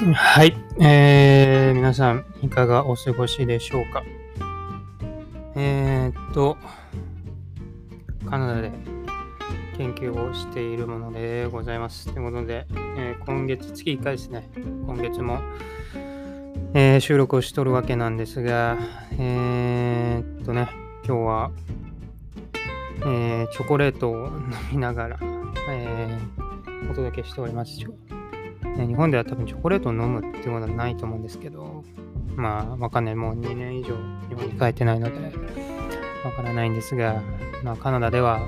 はい、えー、皆さん、いかがお過ごしでしょうか？えー、っと、カナダで研究をしているものでございます。ということで、えー今月、月1回ですね、今月も、えー収録をしとるわけなんですが、えー、っとね、今日は、えーチョコレートを飲みながら、えお届けしております。ね日本では多分チョコレートを飲むっていうことはないと思うんですけど、まあ、わかんない。もう2年以上日本に帰ってないので、わからないんですが、まあ、カナダでは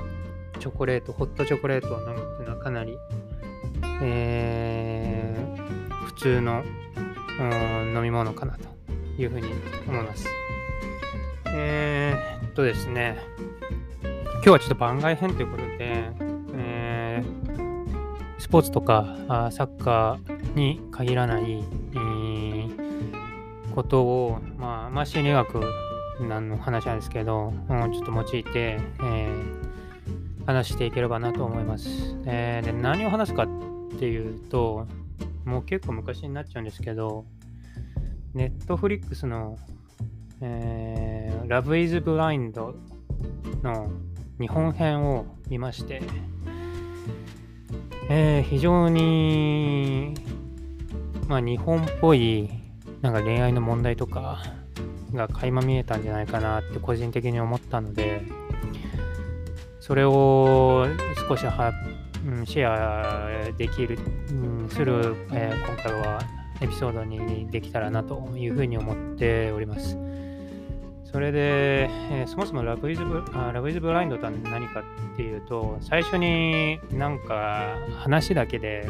チョコレート、ホットチョコレートを飲むっていうのはかなり、えー普通のうん飲み物かなというふうに思います。えーっとですね、今日はちょっと番外編ということで、ポーツとかあサッカーに限らない、えーことを、まあ、まあ、心理学なの話なんですけど、うんちょっと用いて、えー話していければなと思います。えーで何を話すかっていうと、もう結構昔になっちゃうんですけど、ネットフリックスの、えー、Love is Blind の日本編を見まして、えー非常に、まあ、日本っぽいなんか恋愛の問題とかが垣間見えたんじゃないかなって個人的に思ったのでそれを少しは、うんシェアできる、うんする、えー今回はエピソードにできたらなというふうに思っております。それで、えーそもそもラブイズブあラブイズブラインドとは何かっていうと、最初になんか話だけで、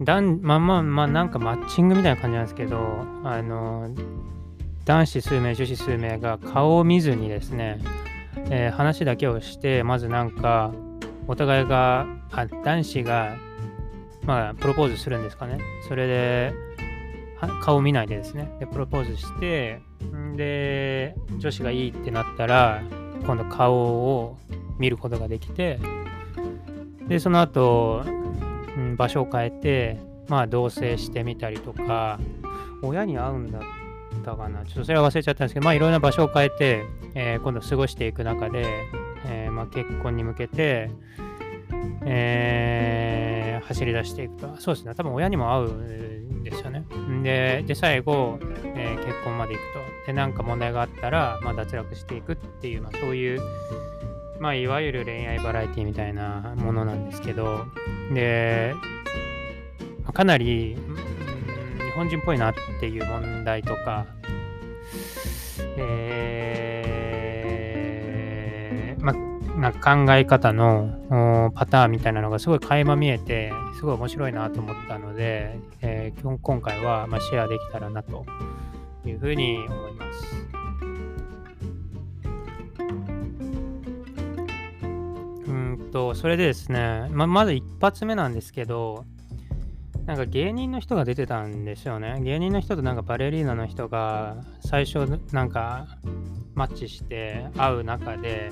だんまあまあまあなんかマッチングみたいな感じなんですけど、あの、男子数名、女子数名が顔を見ずにですね、えー話だけをして、まずなんか、お互いが、あ男子が、まあ、プロポーズするんですかね。それで、顔見ないでですね。で、プロポーズして、で、女子がいいってなったら、今度顔を見ることができて、で、その後、うん場所を変えて、まあ、同棲してみたりとか、親に会うんだったかな。ちょっとそれは忘れちゃったんですけど、まあ、いろんな場所を変えて、えー今度過ごしていく中で、えーまあ、結婚に向けて、えー走り出していくと。そうですね。多分親にも会うですよね。で、で最後、えー結婚まで行くと。で、なんか問題があったら、まあ、脱落していくっていう、まあ、そういう、まあ、いわゆる恋愛バラエティみたいなものなんですけど、で、まあかなり、うん日本人っぽいなっていう問題とか、えーまあ、なんか考え方のパターンみたいなのがすごい垣間見えて、すごい面白いなと思ったので、えー今今回はまあシェアできたらなというふうに思います。うんと、それでですね、ままず一発目なんですけど、なんか芸人の人が出てたんですよね。芸人の人となんかバレリーナの人が最初なんかマッチして会う中で、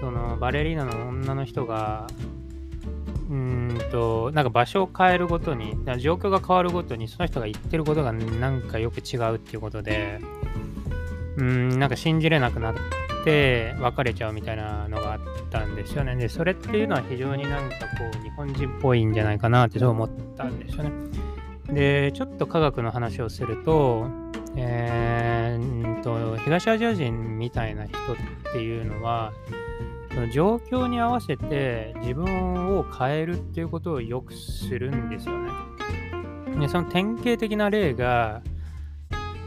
そのバレリーナの女の人が、うんと、なんか場所を変えるごとに、状況が変わるごとにその人が言ってることがなんかよく違うっていうことで、うん、なんか信じれなくなって別れちゃうみたいなのがあったんですよね。で、それっていうのは非常になんかこう日本人っぽいんじゃないかなってそう思ったんですよね。で、ちょっと科学の話をすると、えーうんと東アジア人みたいな人っていうのは、その状況に合わせて自分を変えるっていうことをよくするんですよね。で、その典型的な例が、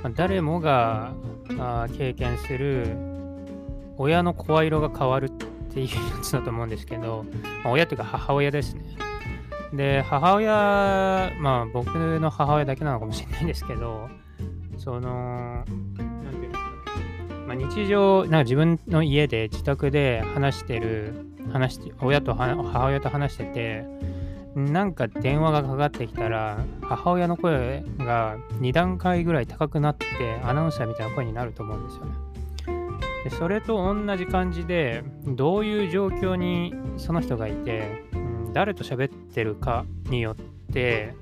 ま誰もがあ経験する親の声色が変わるっていうやつだと思うんですけど、まあ親というか母親ですね。で、母親、まあ僕の母親だけなのかもしれないんですけど、その、まあ、日常、なんか自分の家で自宅で話してる、話して、親と母親と話してて、なんか電話がかかってきたら、母親の声が2段階ぐらい高くなって、アナウンサーみたいな声になると思うんですよね。でそれと同じ感じで、どういう状況にその人がいて、うん誰と喋ってるかによって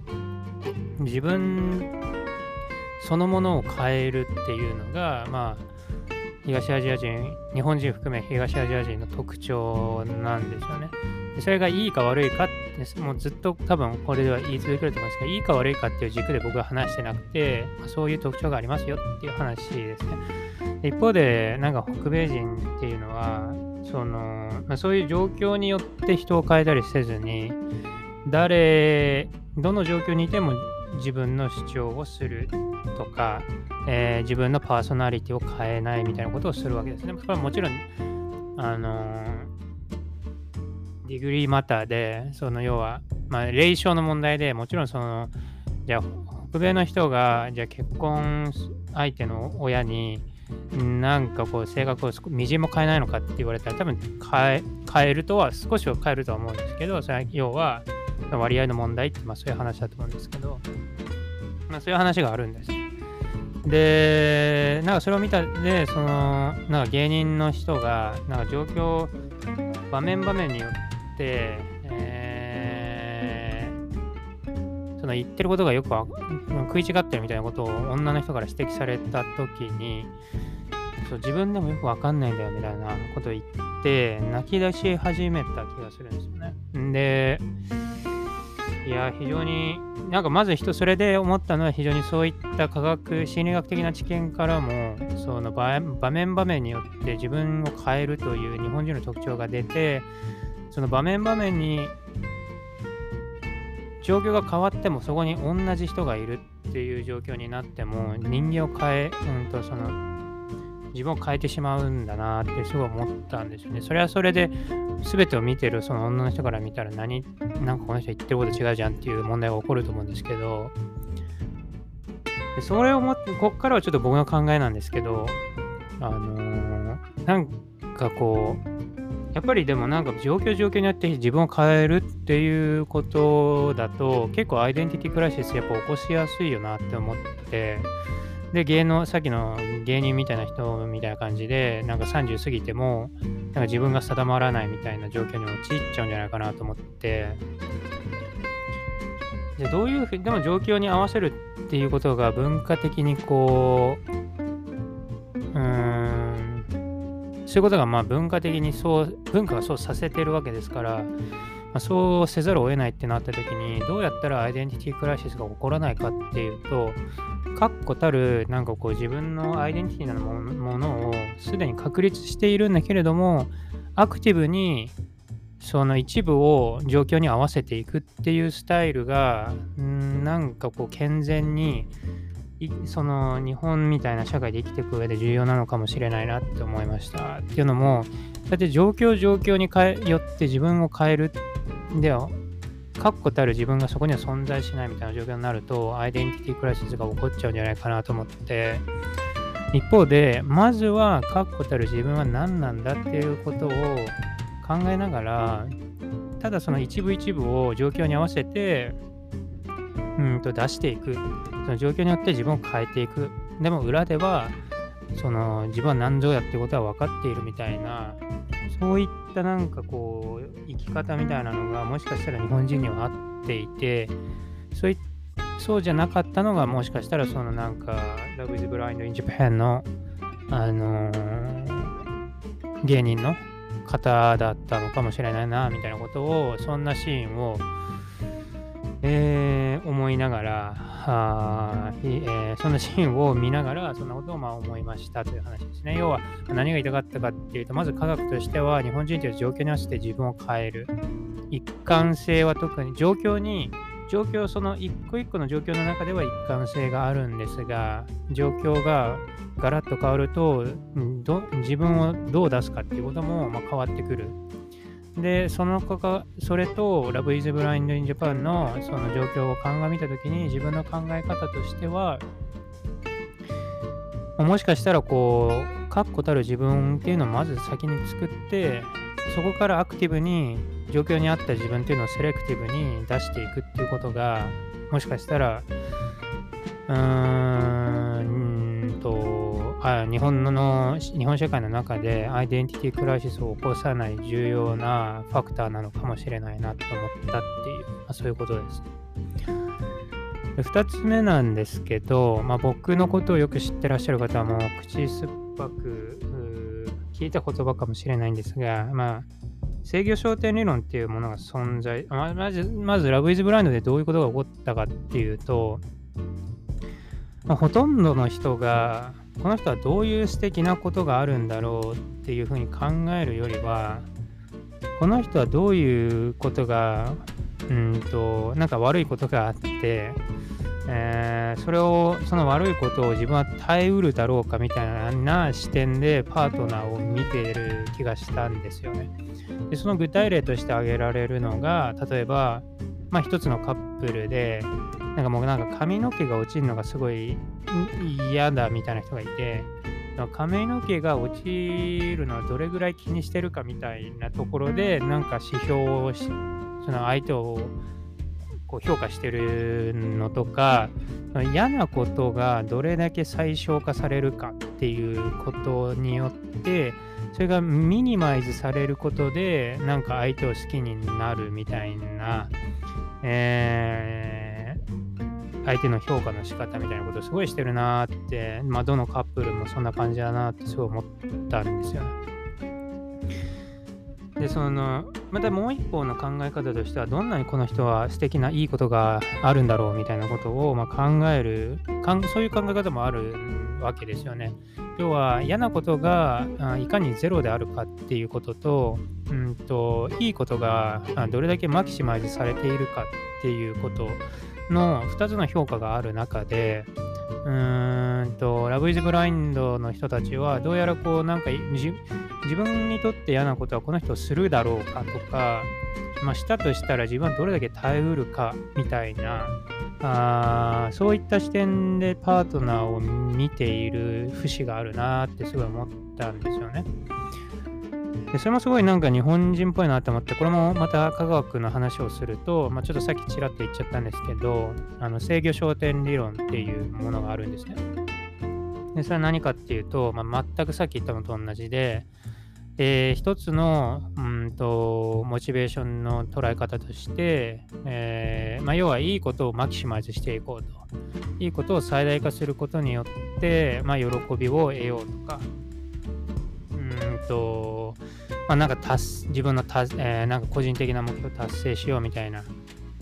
自分そのものを変えるっていうのが、まあ、東アジア人、日本人含め東アジア人の特徴なんですよね。でそれがいいか悪いかって、もうずっと多分これでは言い続けると思いますけど、いいか悪いかっていう軸で僕は話してなくてま、そういう特徴がありますよっていう話ですね。で一方で、なんか北米人っていうのは、その、まあ、そういう状況によって人を変えたりせずに、誰、どの状況にいても自分の主張をするとか、えー、自分のパーソナリティを変えないみたいなことをするわけですね。これはもちろん、あのー、ディグリーマターで、その要は、まあ、霊障の問題でもちろんその、じゃあ、北米の人が、じゃあ結婚相手の親に、なんかこう性格をみじんも変えないのかって言われたら多分変え変えるとは少しは変えるとは思うんですけどそれは要は割合の問題って、まあ、そういう話だと思うんですけど、まあ、そういう話があるんです。で、なんかそれを見たで、その、なんか芸人の人が、なんか状況、場面場面によって、えー、その言ってることがよく食い違ってるみたいなことを女の人から指摘された時に、そう自分でもよくわかんないんだよみたいなことを言って、泣き出し始めた気がするんですよね。で、いや、非常に、なんかまず人、それで思ったのは、非常にそういった科学、心理学的な知見からも、その場面場面によって自分を変えるという日本人の特徴が出て、その場面場面に状況が変わってもそこに同じ人がいるっていう状況になっても人間を変え、うんとその自分を変えてしまうんだなってすごい思ったんですよね。それはそれで全てを見てるその女の人から見たら何、なんかこの人言ってること違うじゃんっていう問題が起こると思うんですけど、でそれをもって、こっからはちょっと僕の考えなんですけど、あのー、なんかこう、やっぱりでもなんか状況状況によって自分を変えるっていうことだと結構アイデンティティクライシスやっぱ起こしやすいよなって思ってで、芸能、さっきの芸人みたいな人みたいな感じで、なんか30過ぎても、なんか自分が定まらないみたいな状況に陥っちゃうんじゃないかなと思って、でどういうふうに、でも状況に合わせるっていうことが文化的にこう、うーん、そういうことがまあ文化的にそう、文化がそうさせてるわけですから、まあ、そうせざるを得ないってなった時に、どうやったらアイデンティティクライシスが起こらないかっていうと、確固たるなんかこう自分のアイデンティティなものをすでに確立しているんだけれどもアクティブにその一部を状況に合わせていくっていうスタイルがんなんかこう健全にその日本みたいな社会で生きていく上で重要なのかもしれないなって思いました。っていうのもだって状況状況によって自分を変えるでは確固たる自分がそこには存在しないみたいな状況になると、アイデンティティクライシスが起こっちゃうんじゃないかなと思って、一方で、まずは確固たる自分は何なんだっていうことを考えながら、ただその一部一部を状況に合わせて、うんと出していく。その状況によって自分を変えていく。でも裏では、その自分は何ぞやってことは分かっているみたいな、そういったなんかこう、生き方みたいなのがもしかしたら日本人には合っていて、そういそうじゃなかったのがもしかしたらそのなんか、Love is Blind in Japan の、あのー、芸人の方だったのかもしれないな、みたいなことを、そんなシーンを、えー、思いながら、あえー、そんなシーンを見ながら、そんなことをまあ思いましたという話ですね。要は、何が言いたかったかっていうと、まず科学としては、日本人という状況に合わせて自分を変える。一貫性は特に状況に、状況、その一個一個の状況の中では一貫性があるんですが、状況がガラッと変わると、ど自分をどう出すかっていうこともま変わってくる。で、その子が、それと Love is Blind in Japan のその状況を鑑みたときに自分の考え方としては、もしかしたらこう、確固たる自分っていうのをまず先に作って、そこからアクティブに状況に合った自分っていうのをセレクティブに出していくっていうことが、もしかしたら、うーん、あ日本の日本社会の中でアイデンティティクライシスを起こさない重要なファクターなのかもしれないなと思ったっていう、まあ、そういうことです。で2つ目なんですけど、まあ、僕のことをよく知ってらっしゃる方はもう口酸っぱく聞いた言葉かもしれないんですが、まあ、制御焦点理論っていうものが存在、ままず、まずラブイズブラインドでどういうことが起こったかっていうと、まあ、ほとんどの人がこの人はどういう素敵なことがあるんだろうっていうふうに考えるよりはこの人はどういうことがうんとなんか悪いことがあって、えー、それをその悪いことを自分は耐えうるだろうかみたいな視点でパートナーを見ている気がしたんですよね。でその具体例として挙げられるのが例えば、まあ、一つのカップルでなんかもうなんか髪の毛が落ちるのがすごい嫌だみたいな人がいて、髪の毛が落ちるのはどれぐらい気にしてるかみたいなところで、なんか指標を、その相手をこう評価してるのとか、嫌なことがどれだけ最小化されるかっていうことによって、それがミニマイズされることで、なんか相手を好きになるみたいな、えー相手の評価の仕方みたいなことをすごいしてるなーって、まあ、どのカップルもそんな感じだなってすごい思ったんですよね。で、その、またもう一方の考え方としては、どんなにこの人は素敵ないいことがあるんだろうみたいなことを、まあ考えるそういう考え方もあるんわけですよね。要は嫌なことがいかにゼロであるかっていうことと、うんといいことがどれだけマキシマイズされているかっていうことの2つの評価がある中で、うーんと、ラブイズブラインドの人たちは、どうやらこう、なんか自分にとって嫌なことはこの人するだろうかとか、まあ、したとしたら自分はどれだけ耐えうるかみたいな、あそういった視点でパートナーを見ている節があるなってすごい思ったんですよね。でそれもすごいなんか日本人っぽいなと思って、これもまた科学の話をすると、まあ、ちょっとさっきちらっと言っちゃったんですけど、あの制御焦点理論っていうものがあるんですね。でそれは何かっていうと、まあ、全くさっき言ったのと同じで、えー、一つのうんとモチベーションの捉え方として、えー、まあ、要はいいことをマキシマイズしていこうと。いいことを最大化することによって、まあ、喜びを得ようとか、うんと、まあ、なんか達自分の達、えー、なんか個人的な目標を達成しようみたいな。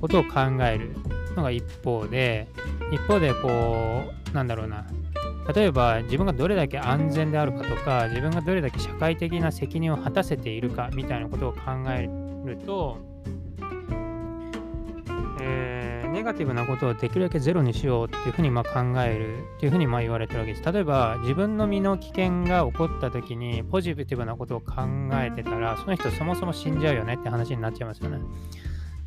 ことを考えるのが一方で、一方でこう、なんだろうな、例えば自分がどれだけ安全であるかとか、自分がどれだけ社会的な責任を果たせているかみたいなことを考えると、えネガティブなことをできるだけゼロにしようっていうふうにま考えるっていうふうにま言われてるわけです。例えば自分の身の危険が起こった時にポジティブなことを考えてたらその人そもそも死んじゃうよねって話になっちゃいますよね。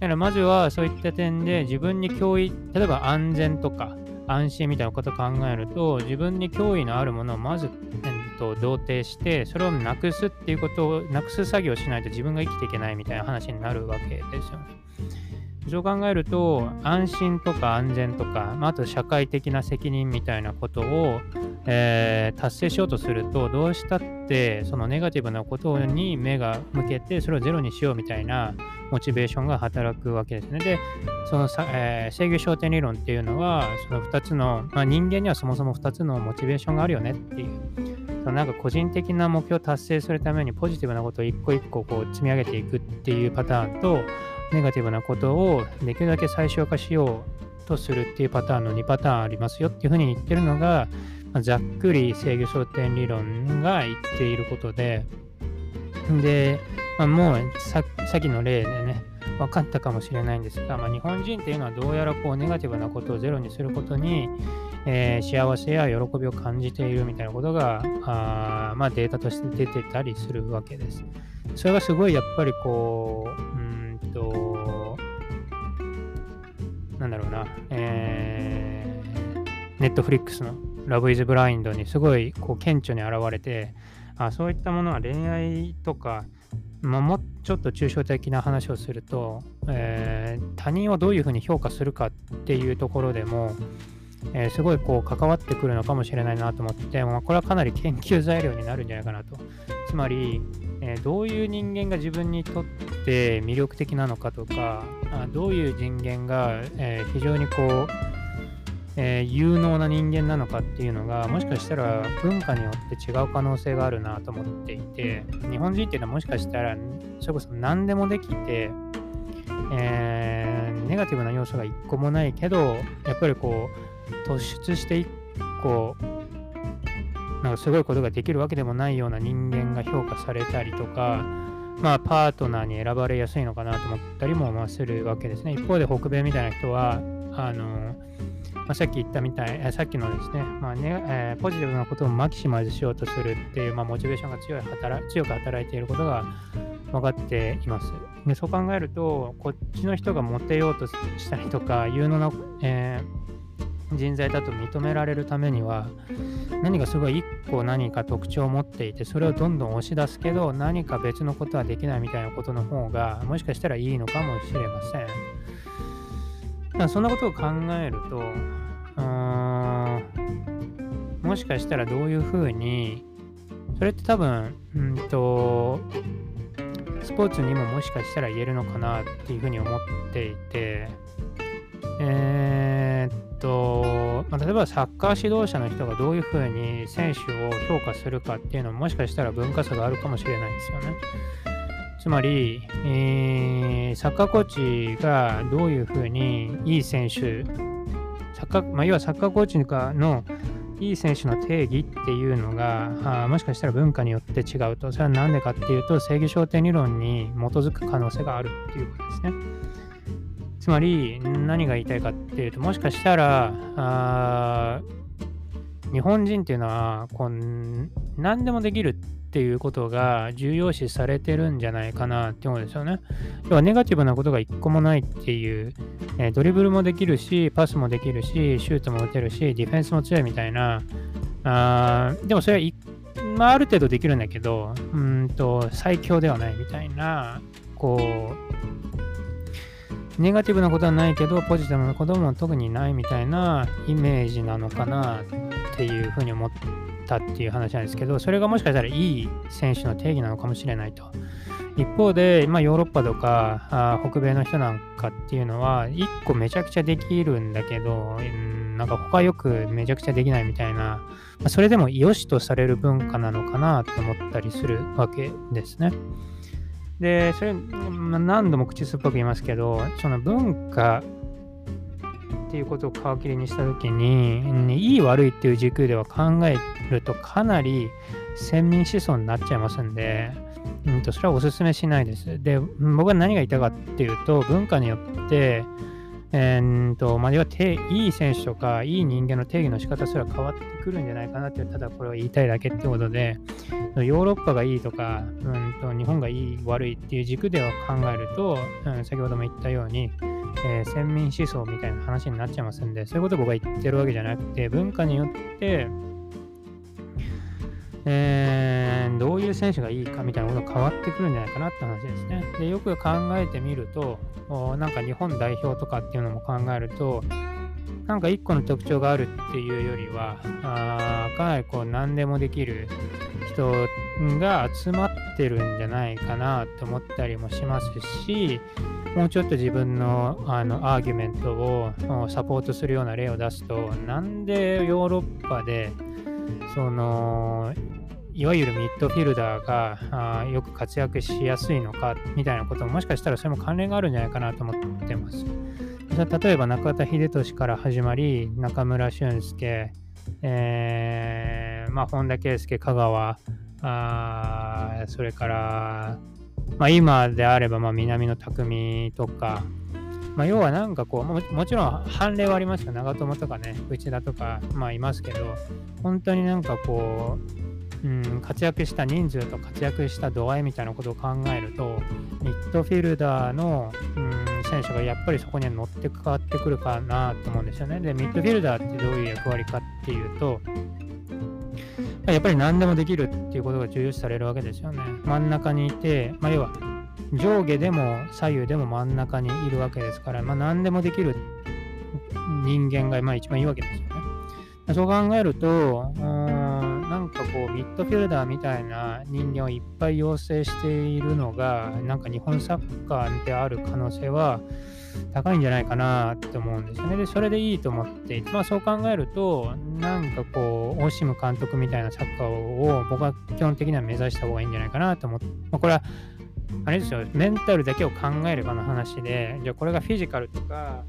だからまずはそういった点で自分に脅威、例えば安全とか安心みたいなことを考えると自分に脅威のあるものをまず、えっと、同定してそれをなくすっていうことをなくす作業をしないと自分が生きていけないみたいな話になるわけですよね。そう考えると、安心とか安全とか、まあ、あと社会的な責任みたいなことを、えー、達成しようとすると、どうしたってそのネガティブなことに目が向けて、それをゼロにしようみたいなモチベーションが働くわけですね。で、そのさ、えー、制御焦点理論っていうのは、その2つの、まあ、人間にはそもそも2つのモチベーションがあるよねっていう。そのなんか個人的な目標を達成するためにポジティブなことを一個一個こう積み上げていくっていうパターンと、ネガティブなことをできるだけ最小化しようとするっていうパターンの2パターンありますよっていうふうに言ってるのが、ざっくり制御焦点理論が言っていることで、で、まあ、もうさっきの例でね、分かったかもしれないんですが、まあ、日本人っていうのはどうやらこうネガティブなことをゼロにすることに、えー、幸せや喜びを感じているみたいなことがあ、まあ、データとして出てたりするわけです。それがすごいやっぱりこう、うんと、なんだろうな、えー、ネットフリックスのラブイズブラインドにすごいこう顕著に現れて、あそういったものは恋愛とか、まあ、もちょっと抽象的な話をすると、えー、他人をどういうふうに評価するかっていうところでも、えー、すごいこう関わってくるのかもしれないなと思って、まあ、これはかなり研究材料になるんじゃないかなと。つまり、えー、どういう人間が自分にとって魅力的なのかとか、あどういう人間が、え、非常にこう、えー、有能な人間なのかっていうのがもしかしたら文化によって違う可能性があるなと思っていて日本人っていうのはもしかしたらそれこそ何でもできて、えー、ネガティブな要素が一個もないけどやっぱりこう突出して一個なんかすごいことができるわけでもないような人間が評価されたりとかまあ、パートナーに選ばれやすいのかなと思ったりもするわけですね。一方で北米みたいな人は、あのまあ、さっき言ったみたい、さっきのですね、まあねえー、ポジティブなことをマキシマイズしようとするっていう、まあ、モチベーションが強い働強く働いていることが分かっています。でそう考えると、こっちの人がモテようとしたりとか、有能な、えー、人材だと認められるためには、何かすごい1個何か特徴を持っていて、それをどんどん押し出すけど、何か別のことはできないみたいなことの方が、もしかしたらいいのかもしれません。そんなことを考えると、もしかしたらどういうふうに、それって多分、うんと、スポーツにももしかしたら言えるのかなっていうふうに思っていて、えー、っと、まあ、例えばサッカー指導者の人がどういうふうに選手を評価するかっていうのももしかしたら文化差があるかもしれないですよね。つまり、えー、サッカーコーチがどういうふうにいい選手、サッカーまあ、要はサッカーコーチのいい選手の定義っていうのがあもしかしたら文化によって違うと。それは何でかっていうと正義焦点理論に基づく可能性があるっていうことですね。つまり何が言いたいかっていうともしかしたらあ日本人っていうのはこう何でもできるっていうことが重要視されてるんじゃないかなって思うんですよね。要はネガティブなことが一個もないっていう、えー、ドリブルもできるし、パスもできるし、シュートも打てるし、ディフェンスも強いみたいな、あでもそれは、まあ、ある程度できるんだけど、うんと最強ではないみたいな、こう、ネガティブなことはないけど、ポジティブなことも特にないみたいなイメージなのかなっていうふうに思ってたっていう話なんですけど、それがもしかしたらいい選手の定義なのかもしれないと。一方で、まあ、ヨーロッパとかあ北米の人なんかっていうのは、1個めちゃくちゃできるんだけど、んなんか他よくめちゃくちゃできないみたいな、まあ、それでも良しとされる文化なのかなと思ったりするわけですね。で、それ、ま、何度も口酸っぱく言いますけど、その文化っていうことを皮切りにした時に、いい悪いっていう軸では考えるとかなり先民思想になっちゃいますんで、うんと、それはお勧めしないです。で、僕は何が言いたかっていうと、文化によって、えー、と、まあ、要はいい選手とか、いい人間の定義の仕方すら変わってくるんじゃないかなって、ただこれを言いたいだけってことで、ヨーロッパがいいとか、うんと、日本がいい悪いっていう軸では考えると、うん、先ほども言ったように、えー、先民思想みたいな話になっちゃいますんで、そういうことを僕は言ってるわけじゃなくて、文化によって、えー、どういう選手がいいかみたいなことが変わってくるんじゃないかなって話ですね。で、よく考えてみると、なんか日本代表とかっていうのも考えると、なんか一個の特徴があるっていうよりは、あかなりこう何でもできる人が集まってるんじゃないかなと思ったりもしますし、もうちょっと自分のあのアーギュメントをサポートするような例を出すと、なんでヨーロッパでそのいわゆるミッドフィルダーがあよく活躍しやすいのかみたいなことももしかしたらそれも関連があるんじゃないかなと思ってます。例えば中田英寿から始まり中村俊輔、えーまあ、本田圭佑、香川あそれから、まあ、今であればまあ南野拓実とか、まあ、要はなんかこうも、もちろん判例はありますよ。長友とかね、内田とか、まあいますけど、本当になんかこう、うん、活躍した人数と活躍した度合いみたいなことを考えると、ミッドフィルダーの、うん、選手がやっぱりそこに乗って変わってくるかなと思うんですよね。で、ミッドフィルダーってどういう役割かっていうと、やっぱり何でもできるっていうことが重要視されるわけですよね。真ん中にいて、まあ、要は上下でも左右でも真ん中にいるわけですから、まあ、何でもできる人間がまあ一番いいわけですよね。そう考えると、うんなんかこう、ミッドフィルダーみたいな人間をいっぱい養成しているのが、なんか日本サッカーである可能性は高いんじゃないかなって思うんですよね。で、それでいいと思っていて、まあそう考えると、なんかこう、オシム監督みたいなサッカーを僕は基本的には目指した方がいいんじゃないかなと思って、まあ、これはあれですよ、メンタルだけを考えればの話で、じゃあこれがフィジカルとか、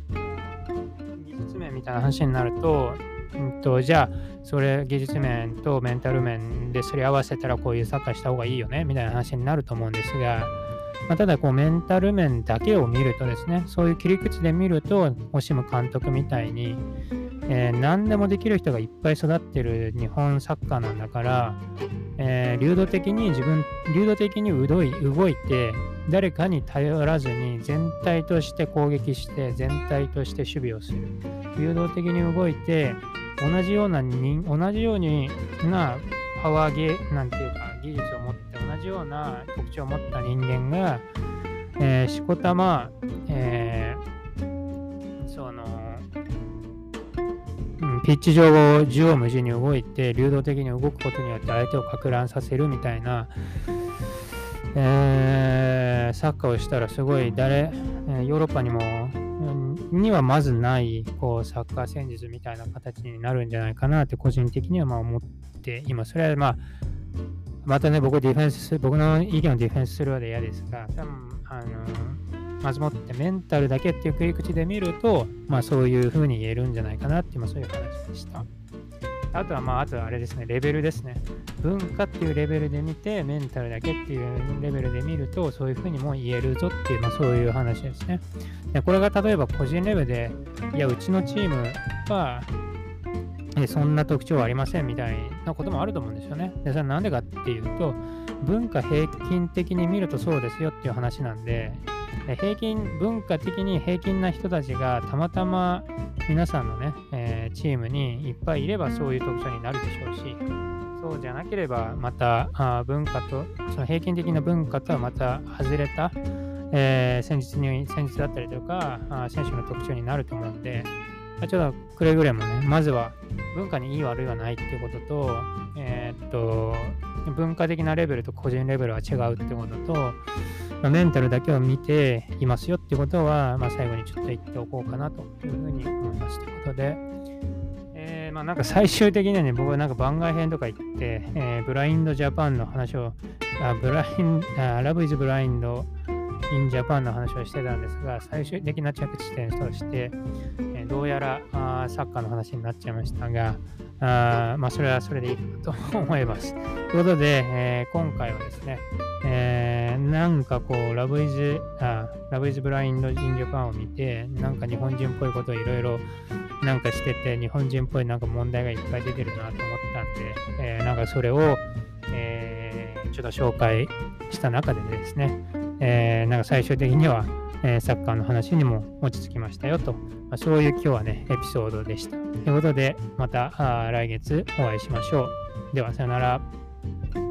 技術面みたいな話になると、うんと、じゃあ、それ技術面とメンタル面でそれ合わせたらこういうサッカーした方がいいよねみたいな話になると思うんですが、まあ、ただこうメンタル面だけを見るとですね、そういう切り口で見ると、オシム監督みたいに、えー、何でもできる人がいっぱい育ってる日本サッカーなんだから、えー、流動的に自分、流動的に動い動いて、誰かに頼らずに全体として攻撃して、全体として守備をする。流動的に動いて、同じような人、同じようになパワーゲー、なんていうか、技術を持って、じような特徴を持った人間が、えー、しこたま、えー、その、うん、ピッチ上を縦横無尽に動いて、流動的に動くことによって相手をか乱させるみたいな、えー、サッカーをしたらすごい誰、えヨーロッパにも、にはまずないこうサッカー戦術みたいな形になるんじゃないかなって個人的にはま思って今それはまあまたね僕ディフェンス僕の意見をディフェンスするようで嫌ですが多分あのまずもってメンタルだけっていう切り口で見るとまあそういうふうに言えるんじゃないかなっていう、ま、そういう話でした。あとは、まあ、あとはあれですね、レベルですね。文化っていうレベルで見て、メンタルだけっていうレベルで見ると、そういうふうにも言えるぞっていう、まあ、そういう話ですね。でこれが例えば個人レベルで、いや、うちのチームは、そんな特徴はありませんみたいなこともあると思うんですよね。で、それなんでかっていうと、文化平均的に見るとそうですよっていう話なんで、平均、文化的に平均な人たちがたまたま皆さんのね、えー、チームにいっぱいいればそういう特徴になるでしょうし、そうじゃなければまたあ文化と、その平均的な文化とはまた外れた、えー、戦術に戦術だったりとかあ選手の特徴になると思うんで、あちょっとくれぐれもね、まずは文化にいい悪いはないっていうことと、えー、っと、文化的なレベルと個人レベルは違うってことと、まあ、メンタルだけを見ていますよっていうことは、まあ、最後にちょっと言っておこうかなというふうに思いますということで、えー、まあなんか最終的にはね、僕はなんか番外編とか言って、えー、 Blind Japan の話を、あ Blin あ Love is Blind in Japan の話をしてたんですが、最終的な着地点として、え、どうやらあサッカーの話になっちゃいましたが、あまあ、それはそれでいいかと思います。ということで、えー、今回はですね、えー、なんかこう、 Love is、あ Love is Blind in Japan を見て、なんか日本人っぽいことをいろいろなんかしてて、日本人っぽいなんか問題がいっぱい出てるなと思ったんで、えー、なんかそれを、え、ちょっと紹介した中でですね、えー、なんか最終的には、えー、サッカーの話にも落ち着きましたよと、まあ、そういう今日はね、エピソードでした。ということで、また来月お会いしましょう。では、さよなら。